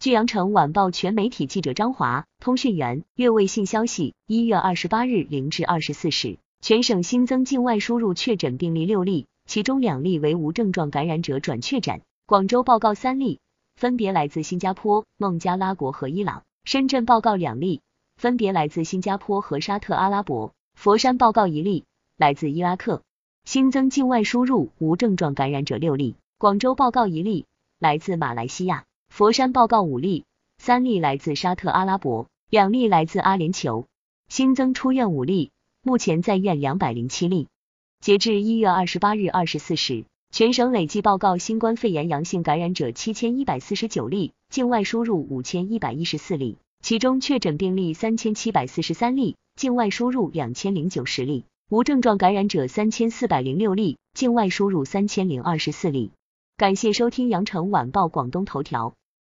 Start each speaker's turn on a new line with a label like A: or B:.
A: 据羊城晚报全媒体记者张华，通讯员越卫信消息，一月二十八日零至二十四时，全省新增境外输入确诊病例六例，其中两例为无症状感染者转确诊。广州报告三例，分别来自新加坡、孟加拉国和伊朗；深圳报告两例，分别来自新加坡和沙特阿拉伯；佛山报告一例，来自伊拉克。新增境外输入无症状感染者六例，广州报告一例，来自马来西亚。佛山报告五例，三例来自沙特阿拉伯，两例来自阿联酋。新增出院五例，目前在院两百零七例。截至一月二十八日二十四时，全省累计报告新冠肺炎阳性感染者七千一百四十九例，境外输入五千一百一十四例，其中确诊病例三千七百四十三例，境外输入两千零九十例，无症状感染者三千四百零六例，境外输入三千零二十四例。感谢收听羊城晚报广东头条。